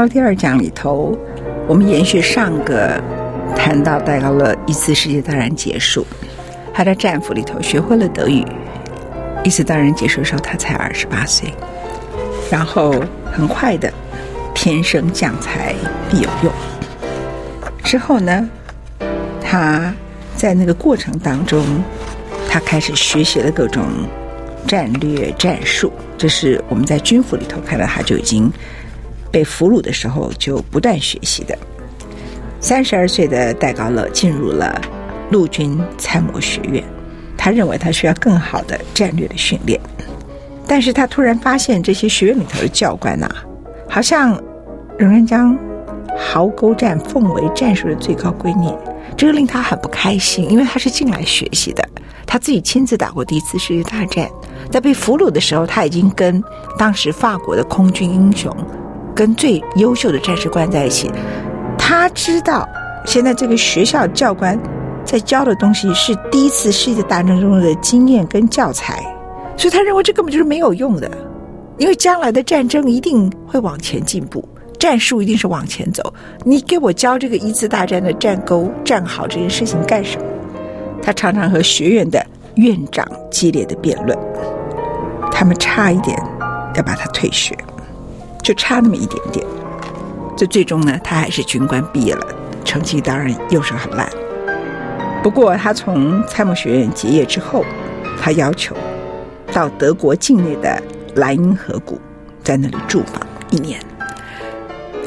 到第二讲里头，我们延续上个谈到戴高乐一次世界大战结束，他在战俘里头学会了德语。一次大战结束的时候，他才二十八岁，然后很快的，天生将才必有用。之后呢，他在那个过程当中，他开始学习了各种战略战术，这是我们在军服里头看到他就已经。被俘虏的时候就不断学习的。三十二岁的戴高乐进入了陆军参谋学院，他认为他需要更好的战略的训练，但是他突然发现这些学院里头的教官呐、好像仍然将壕沟战奉为战术的最高规念，这个令他很不开心，因为他是进来学习的，他自己亲自打过第一次世界大战，在被俘虏的时候，他已经跟当时法国的空军英雄。跟最优秀的战士关在一起，他知道现在这个学校教官在教的东西是第一次世界大战中的经验跟教材，所以他认为这根本就是没有用的，因为将来的战争一定会往前进步，战术一定是往前走。你给我教这个一次大战的战沟战壕这件事情干什么？他常常和学院的院长激烈的辩论，他们差一点要把他退学。就差那么一点点，这最终呢，他还是军官毕业了，成绩当然又是很烂。不过他从参谋学院结业之后，他要求到德国境内的莱茵河谷，在那里驻防一年。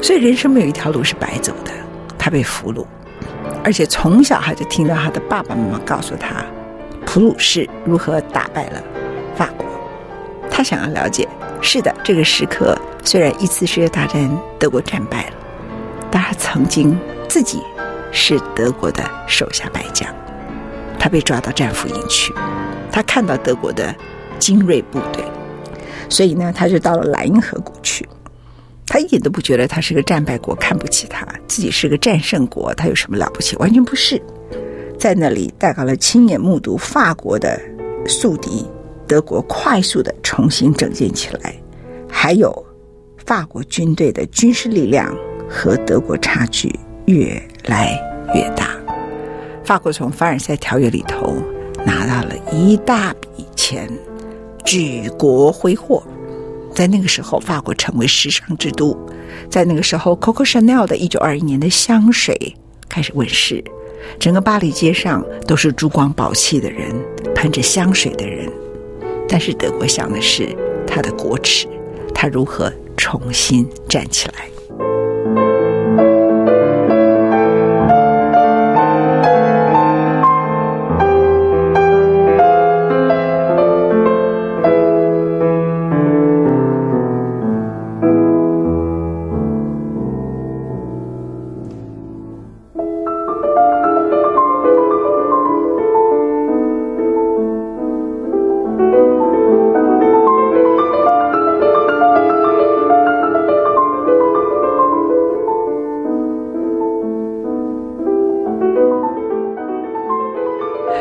所以人生没有一条路是白走的。他被俘虏，而且从小他就听到他的爸爸妈妈告诉他，普鲁士如何打败了法国。他想要了解，是的，这个时刻。虽然一次世界大战德国战败了，但他曾经自己是德国的手下败将，他被抓到战俘营去，他看到德国的精锐部队，所以呢，他就到了莱茵河谷去。他一点都不觉得他是个战败国，看不起他，自己是个战胜国，他有什么了不起？完全不是。在那里，戴高乐亲眼目睹法国的宿敌德国快速的重新整建起来，还有。法国军队的军事力量和德国差距越来越大。法国从凡尔赛条约里头拿到了一大笔钱，举国挥霍。在那个时候，法国成为时尚之都。在那个时候，Coco Chanel 的一九二一年的香水开始问世，整个巴黎街上都是珠光宝气的人，喷着香水的人。但是德国想的是他的国耻，他如何？重新站起来。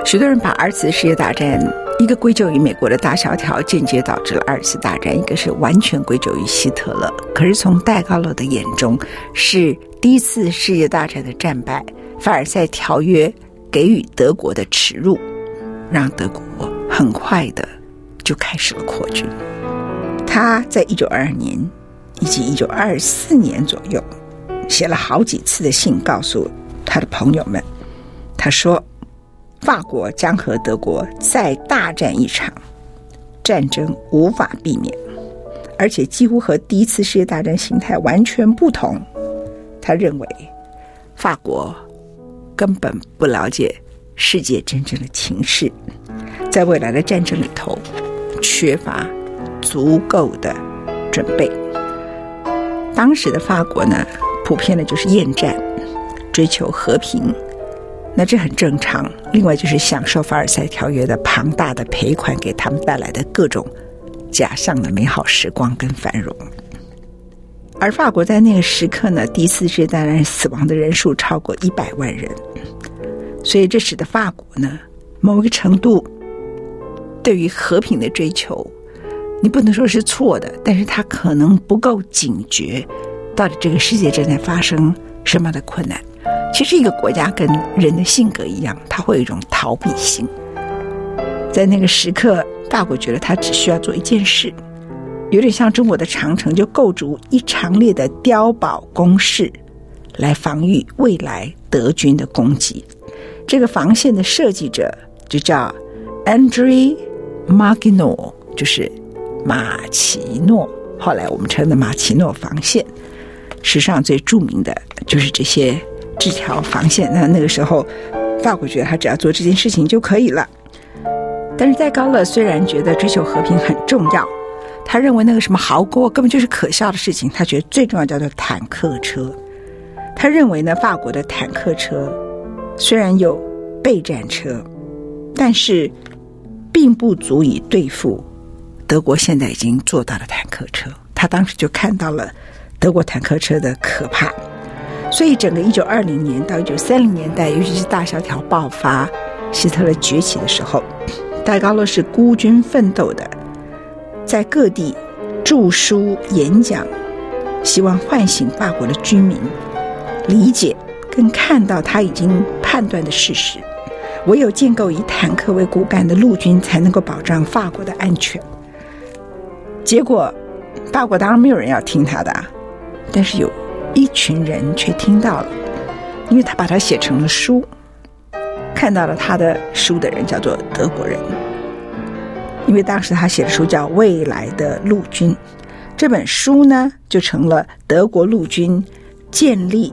许多人把二次世界大战一个归咎于美国的大萧条，间接导致了二次大战；一个是完全归咎于希特勒。可是从戴高乐的眼中，是第一次世界大战的战败，凡尔赛条约给予德国的耻辱，让德国很快的就开始了扩军。他在一九二二年以及一九二四年左右，写了好几次的信，告诉他的朋友们，他说。法国将和德国再大战一场，战争无法避免，而且几乎和第一次世界大战形态完全不同。他认为，法国根本不了解世界真正的情势，在未来的战争里头缺乏足够的准备。当时的法国呢，普遍的就是厌战，追求和平，那这很正常。另外就是享受凡尔赛条约的庞大的赔款给他们带来的各种假象的美好时光跟繁荣。而法国在那个时刻呢，第四次世界大战死亡的人数超过一百万人，所以这使得法国呢，某一个程度对于和平的追求，你不能说是错的，但是他可能不够警觉，到底这个世界正在发生什么样的困难。其实一个国家跟人的性格一样，他会有一种逃避性。在那个时刻，法国觉得他只需要做一件事。有点像中国的长城，就构筑一长列的碉堡工事，来防御未来德军的攻击。这个防线的设计者就叫 André Maginot，就是马奇诺。后来我们称的马奇诺防线，史上最著名的就是这些这条防线。那那个时候，法国觉得他只要做这件事情就可以了。但是戴高乐虽然觉得追求和平很重要。他认为那个什么壕沟根本就是可笑的事情。他觉得最重要叫做坦克车。他认为呢，法国的坦克车虽然有备战车，但是并不足以对付德国现在已经做到的坦克车。他当时就看到了德国坦克车的可怕。所以，整个一九二零年到一九三零年代，尤其是大萧条爆发、希特勒崛起的时候，戴高乐是孤军奋斗的。在各地著书演讲，希望唤醒法国的居民理解跟看到他已经判断的事实。唯有建构以坦克为骨干的陆军，才能够保障法国的安全。结果，法国当然没有人要听他的，但是有一群人却听到了，因为他把它写成了书。看到了他的书的人叫做德国人。因为当时他写的书叫《未来的陆军》，这本书呢就成了德国陆军建立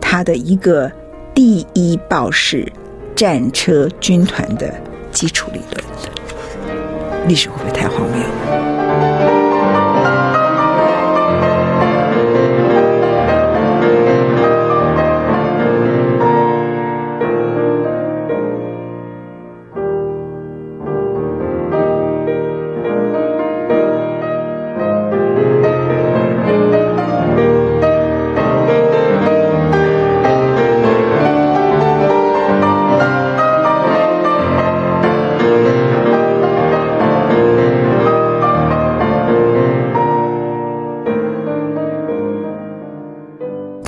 他的一个第一豹式战车军团的基础理论。历史会不会太荒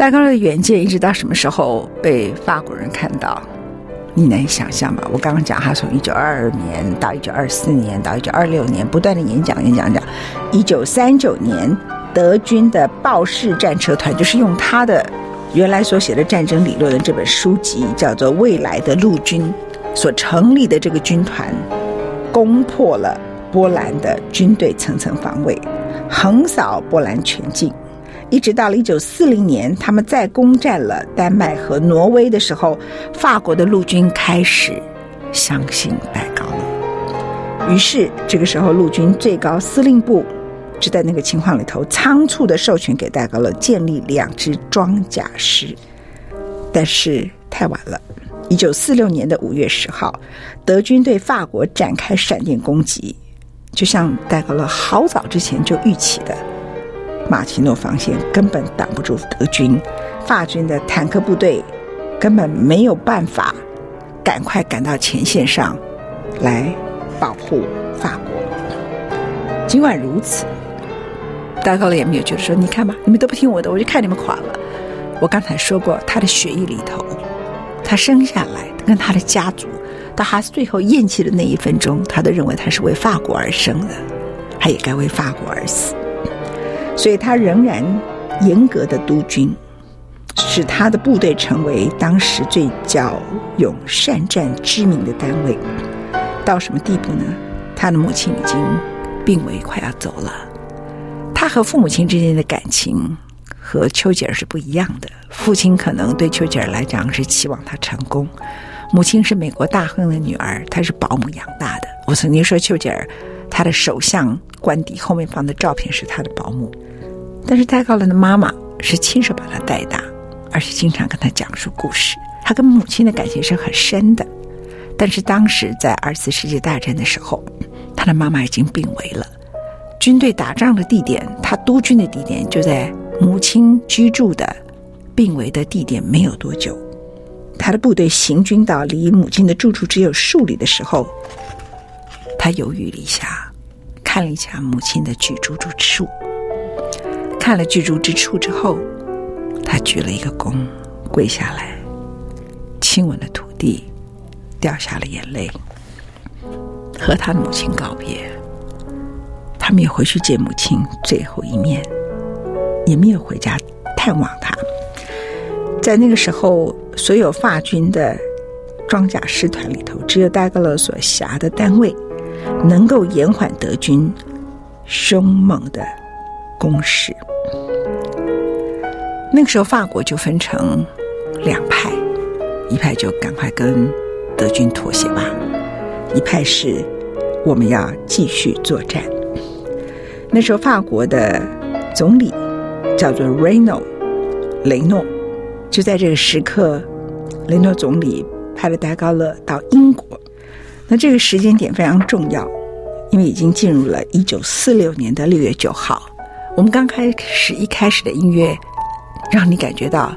戴高乐的远见一直到什么时候被法国人看到？你能想象吗？我刚刚讲他从一九二二年到一九二四年到一九二六年不断的演讲演讲讲，一九三九年德军的豹式战车团就是用他的原来所写的战争理论的这本书籍叫做《未来的陆军》所成立的这个军团，攻破了波兰的军队层层防卫，横扫波兰全境。一直到了一九四零年，他们再攻占了丹麦和挪威的时候，法国的陆军开始相信戴高乐。于是，这个时候陆军最高司令部就在那个情况里头仓促的授权给戴高乐建立两支装甲师。但是太晚了，一九四六年的五月十号，德军对法国展开闪电攻击，就像戴高乐好早之前就预期的。马奇诺防线根本挡不住德军，法军的坦克部队根本没有办法赶快赶到前线上来保护法国。尽管如此，戴高乐也没有觉得说：“你看吧，你们都不听我的，我就看你们垮了。”我刚才说过，他的血液里头，他生下来跟他的家族，到他最后咽气的那一分钟，他都认为他是为法国而生的，他也该为法国而死。所以他仍然严格的督军，使他的部队成为当时最骁勇善战知名的单位。到什么地步呢？他的母亲已经病危，快要走了。他和父母亲之间的感情和丘吉尔是不一样的。父亲可能对丘吉尔来讲是期望他成功，母亲是美国大亨的女儿，她是保姆养大的。我曾经说，丘吉尔他的首相官邸后面放的照片是他的保姆，但是戴高乐的妈妈是亲手把他带大，而且经常跟他讲述故事。他跟母亲的感情是很深的。但是当时在二次世界大战的时候，他的妈妈已经病危了。军队打仗的地点，他督军的地点就在母亲居住的病危的地点没有多久。他的部队行军到离母亲的住处只有数里的时候，他犹豫了一下，看了一下母亲的居住之处，看了居住之处之后，他鞠了一个躬，跪下来，亲吻了土地，掉下了眼泪，和他母亲告别。他没有回去见母亲最后一面，也没有回家探望她。在那个时候，所有法军的装甲师团里头，只有戴高乐所辖的单位能够延缓德军凶猛的攻势。那个时候，法国就分成两派，一派就赶快跟德军妥协吧，一派是我们要继续作战。那时候，法国的总理叫做雷诺，雷诺。就在这个时刻，雷诺总理派了戴高乐到英国。那这个时间点非常重要，因为已经进入了一九四六年的六月九号。我们刚开始一开始的音乐，让你感觉到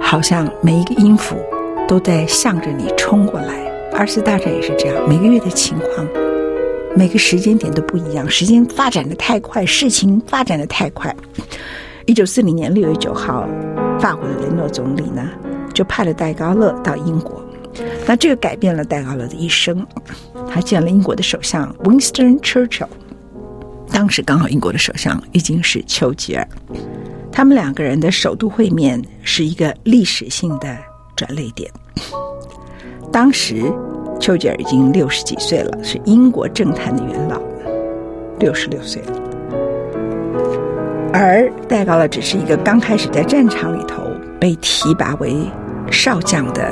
好像每一个音符都在向着你冲过来。二次大战也是这样，每个月的情况，每个时间点都不一样。时间发展的太快，事情发展的太快。一九四零年六月九号。法国的雷诺总理呢，就派了戴高乐到英国。那这个改变了戴高乐的一生。他见了英国的首相 Winston Churchill，当时刚好英国的首相已经是丘吉尔。他们两个人的首度会面是一个历史性的转捩点。当时丘吉尔已经六十几岁了，是英国政坛的元老，六十六岁了。而戴高乐只是一个刚开始在战场里头被提拔为少将的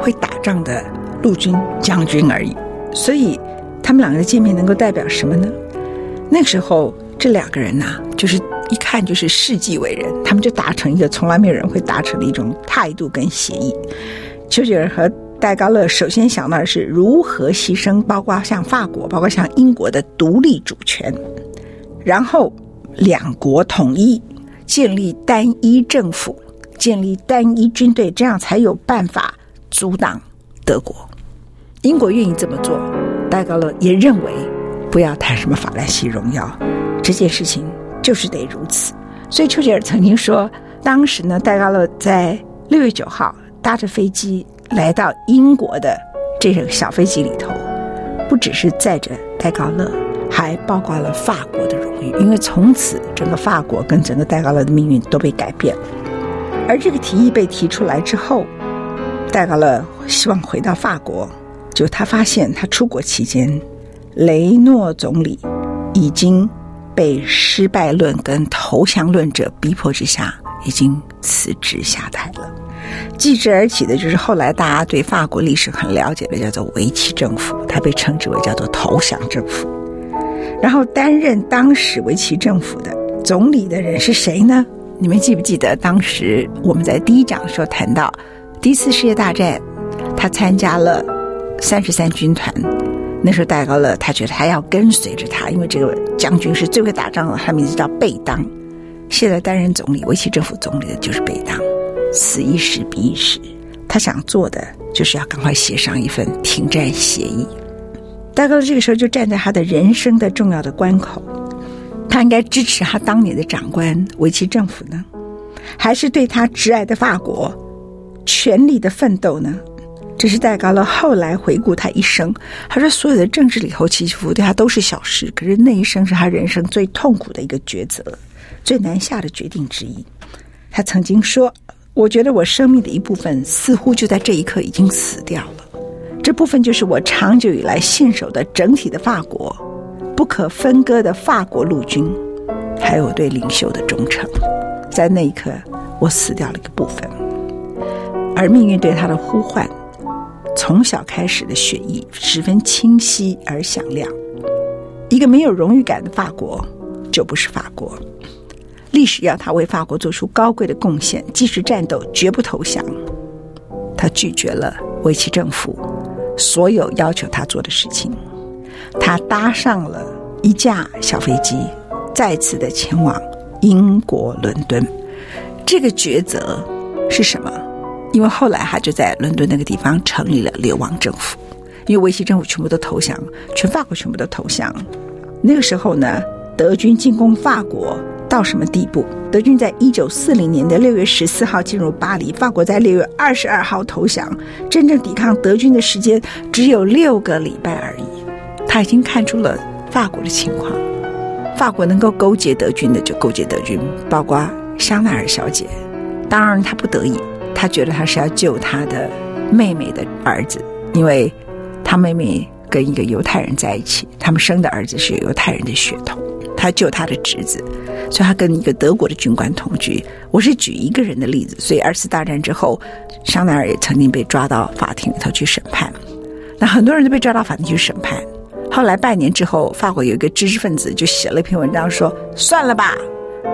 会打仗的陆军将军而已，所以他们两个的见面能够代表什么呢？那个时候这两个人呐、就是一看就是世纪伟人，他们就达成一个从来没有人会达成的一种态度跟协议。丘吉尔和戴高乐首先想到的是如何牺牲，包括像法国，包括像英国的独立主权，然后。两国统一，建立单一政府，建立单一军队，这样才有办法阻挡德国。英国愿意这么做，戴高乐也认为不要谈什么法兰西荣耀，这件事情就是得如此。所以丘吉尔曾经说，当时呢，戴高乐在六月九号搭着飞机来到英国的这个小飞机里头，不只是载着戴高乐。还包括了法国的荣誉，因为从此整个法国跟整个戴高乐的命运都被改变了。而这个提议被提出来之后，戴高乐希望回到法国，就他发现他出国期间，雷诺总理已经被失败论跟投降论者逼迫之下，已经辞职下台了。继之而起的就是后来大家对法国历史很了解的，叫做维奇政府，它被称之为叫做投降政府。然后担任当时维奇政府的总理的人是谁呢？你们记不记得当时我们在第一讲的时候谈到，第一次世界大战，他参加了三十三军团。那时候戴高乐他觉得还要跟随着他，因为这个将军是最会打仗的，他名字叫贝当。现在担任总理维奇政府总理的就是贝当，此一时彼一时，他想做的就是要赶快写上一份停战协议。戴高乐这个时候就站在他的人生的重要的关口，他应该支持他当年的长官维奇政府呢，还是对他挚爱的法国全力的奋斗呢？这是戴高乐后来回顾他一生，他说所有的政治里头起起伏伏对他都是小事，可是那一生是他人生最痛苦的一个抉择，最难下的决定之一。他曾经说：“我觉得我生命的一部分似乎就在这一刻已经死掉了。”这部分就是我长久以来信守的整体的法国，不可分割的法国陆军，还有对领袖的忠诚。在那一刻，我死掉了一个部分，而命运对他的呼唤，从小开始的血液十分清晰而响亮。一个没有荣誉感的法国，就不是法国。历史要他为法国做出高贵的贡献，即使战斗，绝不投降。他拒绝了维奇政府所有要求他做的事情。他搭上了一架小飞机，再次的前往英国伦敦。这个抉择是什么？因为后来他就在伦敦那个地方成立了流亡政府。因为维希政府全部都投降，全法国全部都投降。那个时候呢，德军进攻法国到什么地步？德军在一九四零年的六月十四号进入巴黎，法国在六月二十二号投降。真正抵抗德军的时间只有六个礼拜而已。他已经看出了法国的情况，法国能够勾结德军的就勾结德军，包括香奈儿小姐。当然他不得已，他觉得他是要救他的妹妹的儿子，因为。他妹妹跟一个犹太人在一起，他们生的儿子是犹太人的血统。他救他的侄子，所以他跟一个德国的军官同居。我是举一个人的例子，所以二次大战之后，香奈儿也曾经被抓到法庭里头去审判。那很多人都被抓到法庭去审判。后来半年之后，法国有一个知识分子就写了一篇文章说：“算了吧，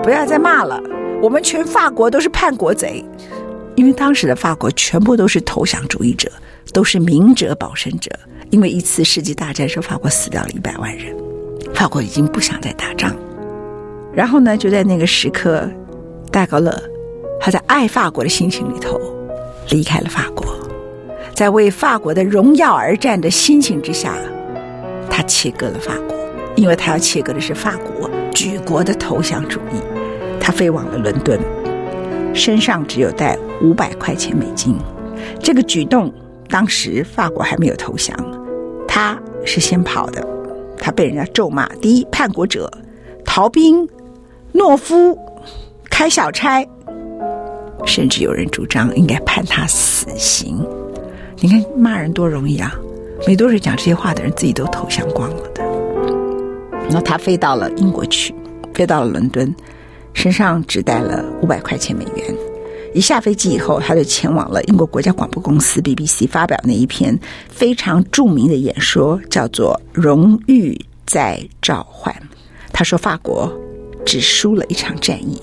不要再骂了，我们全法国都是叛国贼。”因为当时的法国全部都是投降主义者。都是明哲保身者，因为一次世界大战时候，法国死掉了一百万人，法国已经不想再打仗。然后呢，就在那个时刻，戴高乐他在爱法国的心情里头离开了法国，在为法国的荣耀而战的心情之下，他切割了法国，因为他要切割的是法国举国的投降主义。他飞往了伦敦，身上只有带五百块钱美金，这个举动。当时法国还没有投降，他是先跑的，他被人家咒骂：第一，叛国者、逃兵、懦夫、开小差，甚至有人主张应该判他死刑。你看骂人多容易啊！没多少讲这些话的人自己都投降光了的。然后他飞到了英国去，飞到了伦敦，身上只带了五百块钱美元。一下飞机以后，他就前往了英国国家广播公司 BBC，发表那一篇非常著名的演说，叫做《荣誉在召唤》。他说，法国只输了一场战役，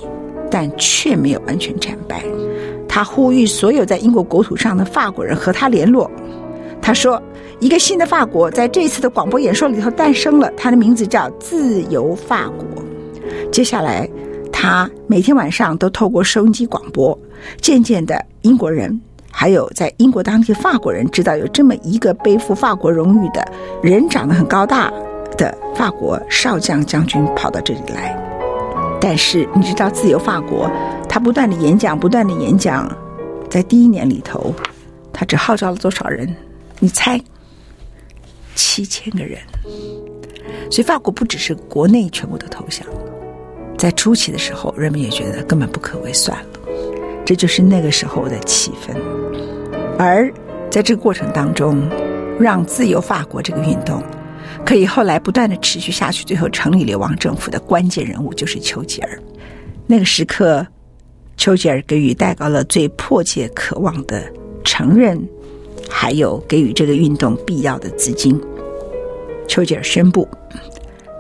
但却没有完全战败。他呼吁所有在英国国土上的法国人和他联络。他说，一个新的法国在这次的广播演说里头诞生了，他的名字叫自由法国。接下来。他每天晚上都透过收音机广播，渐渐的，英国人还有在英国当地法国人知道有这么一个背负法国荣誉的人，长得很高大的法国少将将军跑到这里来。但是你知道，自由法国他不断的演讲，不断的演讲，在第一年里头，他只号召了多少人？你猜？七千个人。所以法国不只是国内全部都投降。在初期的时候，人们也觉得根本不可为，算了，这就是那个时候的气氛。而在这个过程当中，让自由法国这个运动可以后来不断的持续下去，最后成立流亡政府的关键人物就是丘吉尔。那个时刻，丘吉尔给予戴高乐最迫切渴望的承认，还有给予这个运动必要的资金。丘吉尔宣布。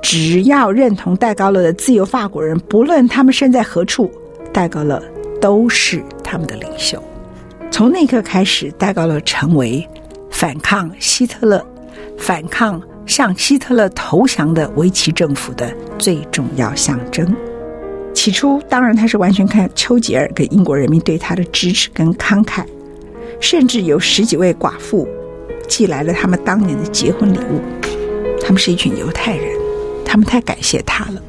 只要认同戴高乐的自由法国人，不论他们身在何处，戴高乐都是他们的领袖。从那一刻开始，戴高乐成为反抗希特勒、反抗向希特勒投降的维奇政府的最重要象征。起初，当然他是完全看丘吉尔跟英国人民对他的支持跟慷慨，甚至有十几位寡妇寄来了他们当年的结婚礼物。他们是一群犹太人。他们太感谢他了。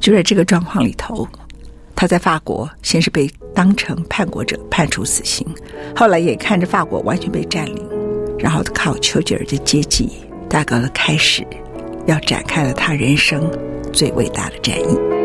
就在这个状况里头，他在法国先是被当成叛国者判处死刑，后来眼看着法国完全被占领，然后靠丘吉尔的接济，戴高乐开始要展开了他人生最伟大的战役。